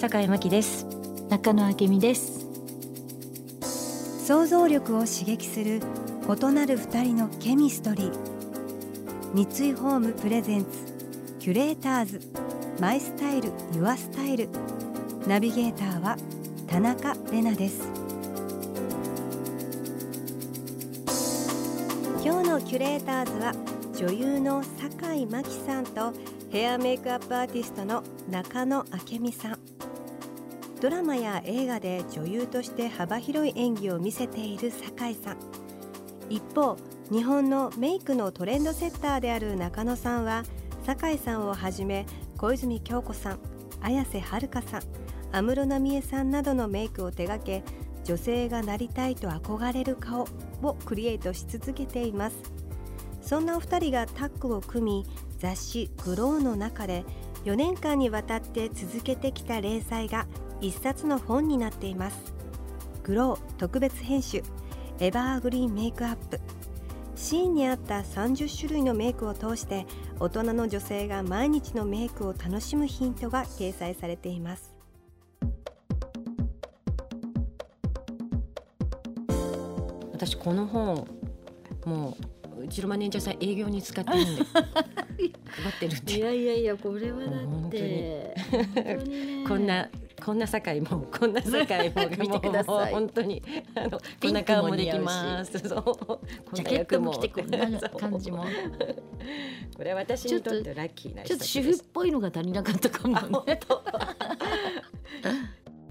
坂井真希です。中野明美です。想像力を刺激する異なる二人のケミストリー。三井ホームプレゼンツキュレーターズ。マイスタイルユアスタイル。ナビゲーターは田中れなです。今日のキュレーターズは女優の坂井真紀さんとヘアメイクアップアーティストの中野明美さん。ドラマや映画で女優として幅広い演技を見せている酒井さん。一方日本のメイクのトレンドセッターである中野さんは酒井さんをはじめ小泉京子さん綾瀬はるかさん安室奈美恵さんなどのメイクを手掛け女性がなりたいと憧れる顔をクリエイトし続けています。そんなお二人がタッグを組み雑誌「グローの中で4年間にわたって続けてきた連載が一冊の本になっています。グロー特別編集エバーグリーンメイクアップ。シーンに合った30種類のメイクを通して大人の女性が毎日のメイクを楽しむヒントが掲載されています。私この本もううちのマネージャーさん営業に使ってるんで 配ってるんでいやいやいやこれはだって。こんなこんな堺もこんな堺も 見てください。本当にあのこんな顔もできます。そう。ジャケットも役着てこんな感じも。これは私にとってラッキーなちょっと主婦っぽいのが足りなかったかも。ね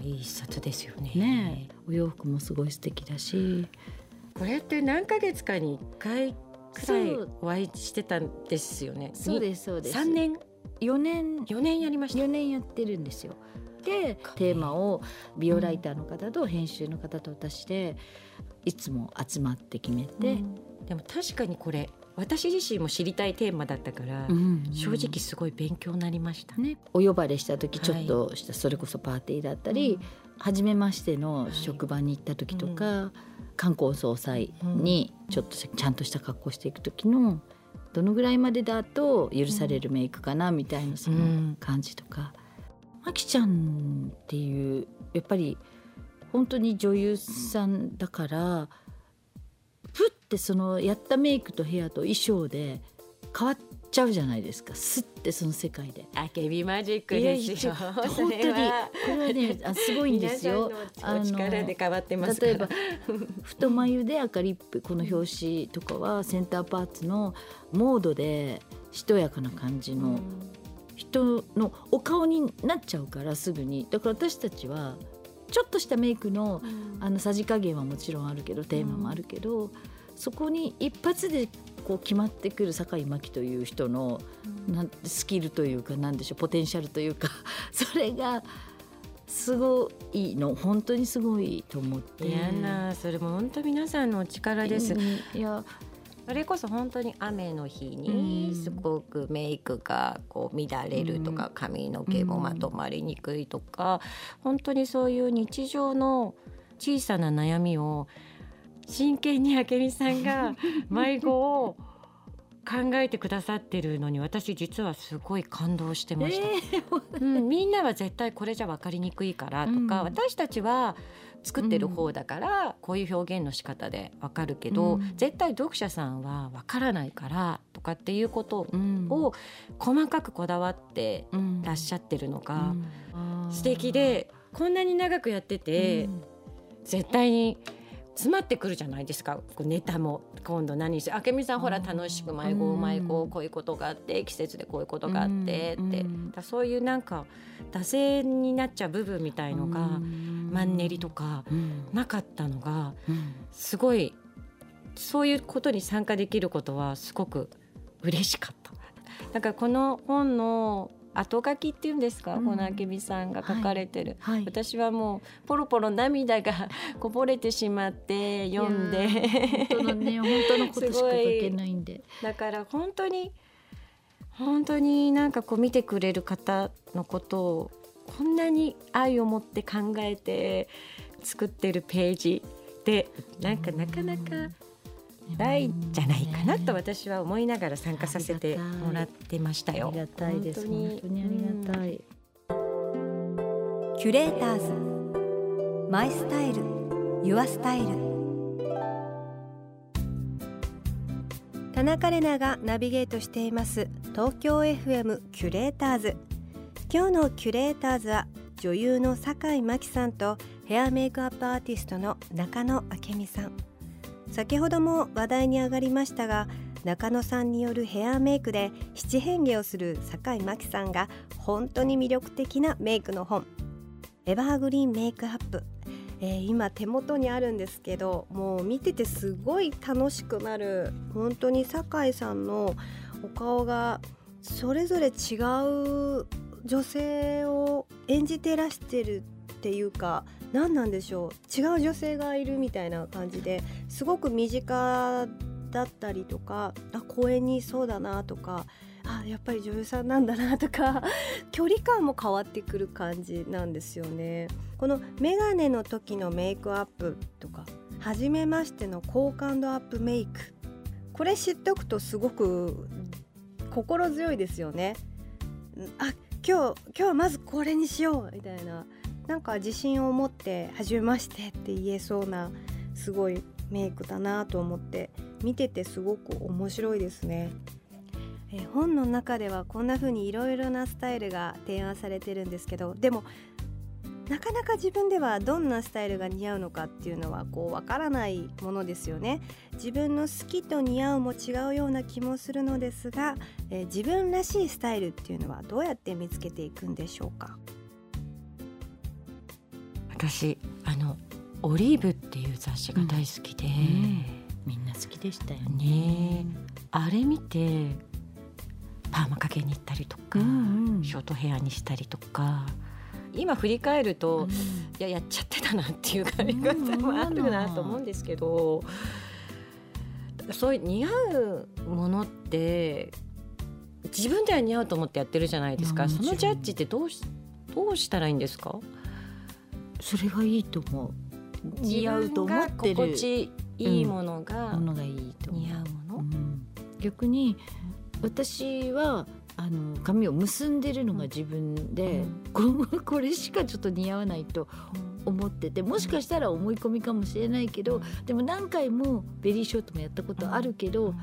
いい一冊ですよね。ねえ。お洋服もすごい素敵だし。これって何ヶ月かに一回くらいお会いしてたんですよね。そうですそうです。三年？4年。四年やりました。4年やってるんですよでテーマを美容ライターの方と編集の方と私でいつも集まって決めて、でも確かにこれ私自身も知りたいテーマだったから、うん正直すごい勉強になりました、ね、お呼ばれした時ちょっとした、それこそパーティーだったり、初めましての職場に行った時とか、観光総裁にちょっとちゃんとした格好していく時のどのぐらいまでだと許されるメイクかなみたいなその感じとか。まきちゃんっていうやっぱり本当に女優さんだからふってそのやったメイクとヘアと衣装で変わっちゃうじゃないですか。すってその世界で。あけびマジックですよ。本当にこれはねあすごいんですよ。皆さんのお力で変わってます例えば太眉で赤リップこの表紙とかはセンターパーツのモードでしとやかな感じの人のお顔になっちゃうからすぐに。だから私たちはちょっとしたメイクのあのさじ加減はもちろんあるけどテーマもあるけど、そこに一発でこう決まってくる酒井真紀という人の、なんスキルというかなんでしょうポテンシャルというか それがすごいの。本当にすごいと思って。いやなそれも本当皆さんのお力です、うん。いやそれこそ本当に雨の日うん。にすごくメイクがこう乱れるとか、髪の毛もまとまりにくいとか、本当にそういう日常の小さな悩みを真剣に明美さんが 迷子を考えてくださってるのに私実はすごい感動してました。えーうん、みんなは絶対これじゃ分かりにくいからとか、うん。私たちは作ってる方だからこういう表現の仕方で分かるけど、うん。絶対読者さんは分からないからとかっていうことうん。を細かくこだわってうん。らっしゃってるのがうん。素敵でこんなに長くやってて、うん。絶対に詰まってくるじゃないですか。ネタも。今度何して明美さんほら楽しく迷子うん。迷子こういうことがあって季節でこういうことがあってって、うん。だそういうなんか惰性になっちゃう部分みたいのが、うん。マンネリとかうん。なかったのがうん。すごいそういうことに参加できることはすごく嬉しかった。だからこの本の後書きっていうんですか、うん。この明美さんが書かれてる、はい。私はもうポロポロ涙が こぼれてしまって読んで。本当のね 本当のことしか書けないんで。だから本当に本当になんかこう見てくれる方のことをこんなに愛を持って考えて作ってるページでなんかなかなかないんじゃないかなと私は思いながら参加させてもらってましたよ。ありがたいです。本当にありがたい、キュレーターズ。マイスタイル。ユアスタイル。田中れながナビゲートしています。東京 FM キュレーターズ。今日のキュレーターズは女優の酒井真紀さんとヘアメイクアップアーティストの中野明美さん先ほども話題に上がりましたが中野さんによるヘアメイクで七変化をする酒井真紀さんが本当に魅力的なメイクの本エバーグリーンメイクアップ、えー今手元にあるんですけどもう見ててすごい楽しくなる本当に酒井さんのお顔がそれぞれ違う女性を演じてらしてるっていうか何なんでしょう違う女性がいるみたいな感じですごく身近だったりとかあ公園にそうだなとかあやっぱり女優さんなんだなとか 距離感も変わってくる感じなんですよね。このメガネの時のメイクアップとか初めましての好感度アップメイクこれ知っておくとすごく心強いですよね。あ今日今日はまずこれにしようみたいな。なんか自信を持って初めましてって言えそうなすごいメイクだなと思って見ててすごく面白いですね。え本の中ではこんな風にいろいろなスタイルが提案されてるんですけどでもなかなか自分ではどんなスタイルが似合うのかっていうのはこうわからないものですよね。自分の好きと似合うも違うような気もするのですが、え自分らしいスタイルっていうのはどうやって見つけていくんでしょうか？私あの「オリーブ」っていう雑誌が大好きで、みんな好きでしたよね。ね。あれ見てパーマかけに行ったりとか、うんうん。ショートヘアにしたりとか。今振り返ると、うん。いややっちゃってたなっていう感じ方もあるなと思うんですけど、そういう似合うものって自分では似合うと思ってやってるじゃないですか。そのジャッジってどうしどうしたらいいんですか？それがいいと思う。似合うと思って自分が心る地いいものがものがいいと思う似合うもの。うん。逆に私はあの髪を結んでるのが自分で、ここれしかちょっと似合わないと思っててもしかしたら思い込みかもしれないけどでも何回もベリーショートもやったことあるけど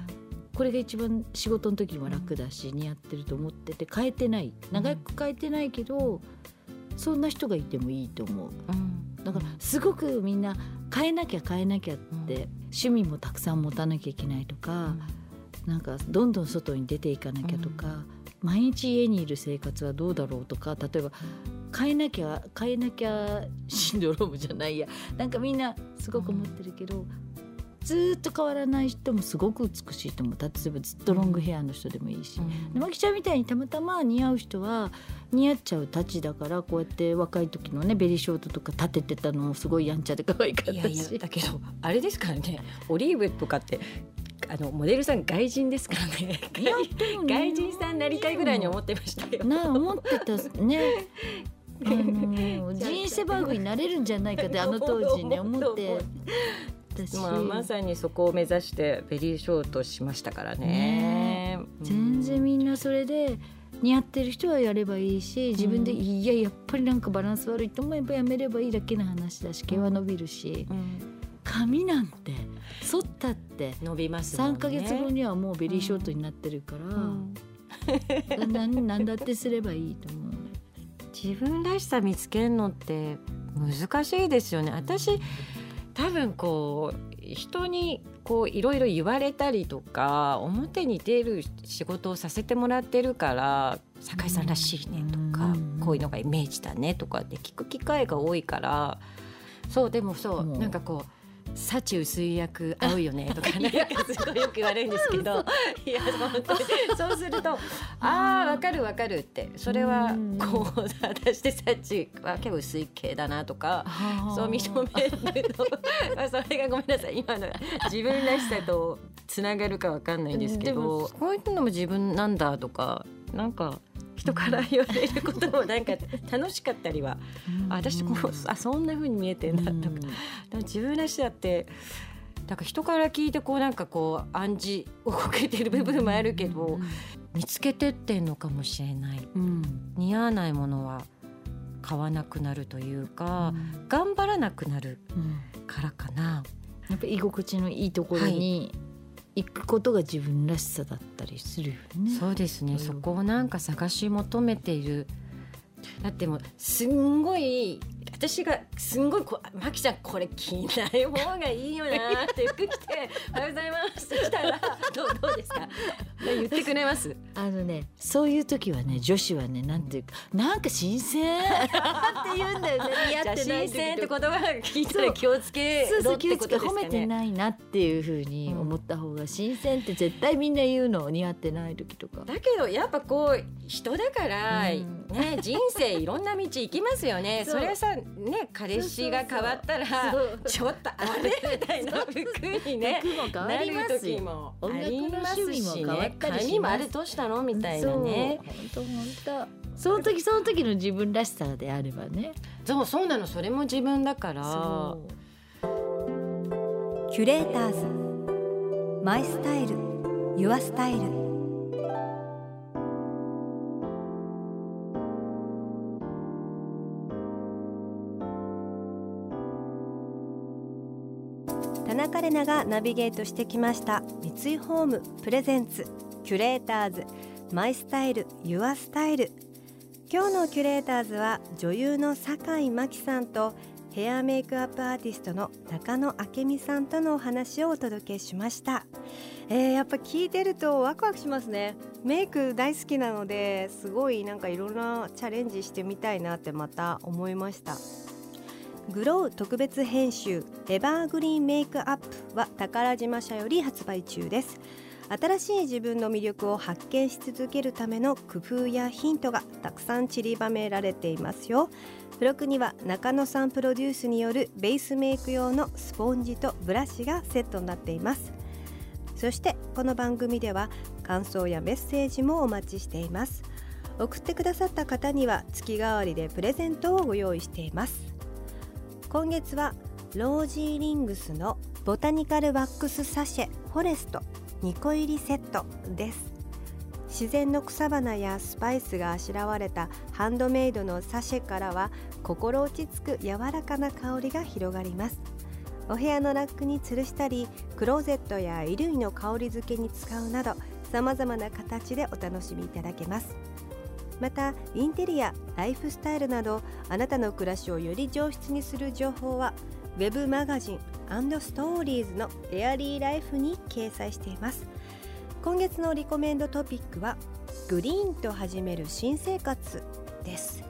これが一番仕事の時も楽だし似合ってると思ってて変えてない。長く変えてないけどそんな人がいてもいいと思う。うん。だからすごくみんな変えなきゃ変えなきゃって、趣味もたくさん持たなきゃいけないとか、なんかどんどん外に出ていかなきゃとか、毎日家にいる生活はどうだろうとか例えば変えなきゃ変えなきゃシンドロームじゃないや。なんかみんなすごく思ってるけど、ずーっと変わらない人もすごく美しいと思う例えばずっとロングヘアの人でもいいし。でまきちゃんみたいにたまたま似合う人は似合っちゃうたちだからこうやって若い時のねベリーショートとか立ててたのもすごいやんちゃで可愛かったし。いやいやだけどあれですからね。オリーブとかってあのモデルさん外人ですからね。外人さんになりたいぐらいに思ってましたよ。な思ってたね。あのジーン・セバーグになれるんじゃないかってあの当時ね 思ってたし、まあ、まさにそこを目指してベリーショートしましたからね。全然みんなそれで似合ってる人はやればいいし自分で、うんいややっぱりなんかバランス悪いと思えばやめればいいだけの話だし毛は伸びるし、うん髪なんて剃ったって伸びますね。3ヶ月後にはもうベリーショートになってるから、うんなんなんだってすればいいと思う。自分らしさ見つけるのって難しいですよね。私多分こう人にこういろいろ言われたりとか表に出る仕事をさせてもらってるから酒井さんらしいねとか、うん。こういうのがイメージだねとかって聞く機会が多いからそうでもそう、もうなんかこう幸薄い役 合うよねとかなんかすごいよく言われるんですけど。いや本当に。そう。するとああわかるわかるって。それはこう私で幸は結構薄い系だなとかそう認めるとまあそれがごめんなさい。今の自分らしさとつながるかわかんないんですけど。こういうのも自分なんだとかなんか人から言われることもなんか楽しかったりは、あ私こうあそんな風に見えてんだとか,、か自分らしさってだから人から聞いてこうなんかこう暗示を受けてる部分もあるけど、見つけてってんのかもしれない、うん、似合わないものは買わなくなるというか、うん、頑張らなくなるからかな。やっぱ居心地のいいところに、はい行くことが自分らしさだったりするよね。そうですね、そこをなんか探し求めている。だってもうすんごい私がすんごいこう「マキちゃんこれ着ない方がいいよな」って服着て「おはようございます」って来たらどうどうですか？言ってくれます？あのねそういう時はね女子はねなんていうかなんか新鮮。って言うんだよね似合ってない新鮮って言葉聞いたら気をつけろってことですかね？褒めてないなっていうふうに思った方が新鮮って絶対みんな言うの似合ってない時とか。だけどやっぱこう人だから、うん、ね人生いろんな道行きますよね。それはさね彼氏が変わったらちょっとあれ？みたいな。服にねなる時もありますしね。髪もあれどうしたのみたいなね。本当本当。その時その時の自分らしさであればね。そうそうなのそれも自分だから。キュレーターズ。マイスタイル。ユアスタイル田中れながナビゲートしてきました。三井ホームプレゼンツキュレーターズマイスタイルユアスタイル。今日のキュレーターズは女優の酒井真紀さんとヘアメイクアップアーティストの中野明美さんとのお話をお届けしました、えー、やっぱ聞いてるとワクワクしますね。メイク大好きなのですごいなんかいろんなチャレンジしてみたいなってまた思いました。グロー特別編集エバーグリーンメイクアップは宝島社より発売中です。新しい自分の魅力を発見し続けるための工夫やヒントがたくさん散りばめられていますよ。付録には中野さんプロデュースによるベースメイク用のスポンジとブラシがセットになっています。そしてこの番組では感想やメッセージもお待ちしています。送ってくださった方には月替わりでプレゼントをご用意しています。今月はロージーリングスのボタニカルワックスサシェフォレスト2個入りセットです。自然の草花やスパイスがあしらわれたハンドメイドのサシェからは心落ち着く柔らかな香りが広がります。お部屋のラックに吊るしたりクローゼットや衣類の香り付けに使うなどさまざまな形でお楽しみいただけます。またインテリアライフスタイルなどあなたの暮らしをより上質にする情報は Web マガジンストーリーズのエアリーライフに掲載しています。今月のリコメンドトピックはグリーンと始める新生活です。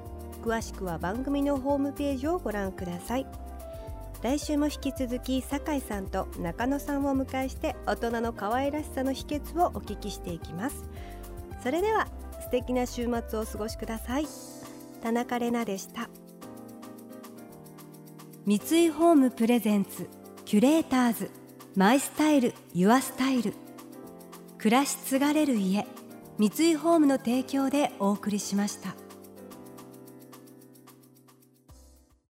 詳しくは番組のホームページをご覧ください。来週も引き続き酒井さんと中野さんをお迎えして大人の可愛らしさの秘訣をお聞きしていきます。それでは素敵な週末をお過ごしください。田中れなでした。三井ホームプレゼンツキュレーターズマイスタイルユアスタイル。暮らし継がれる家三井ホームの提供でお送りしました。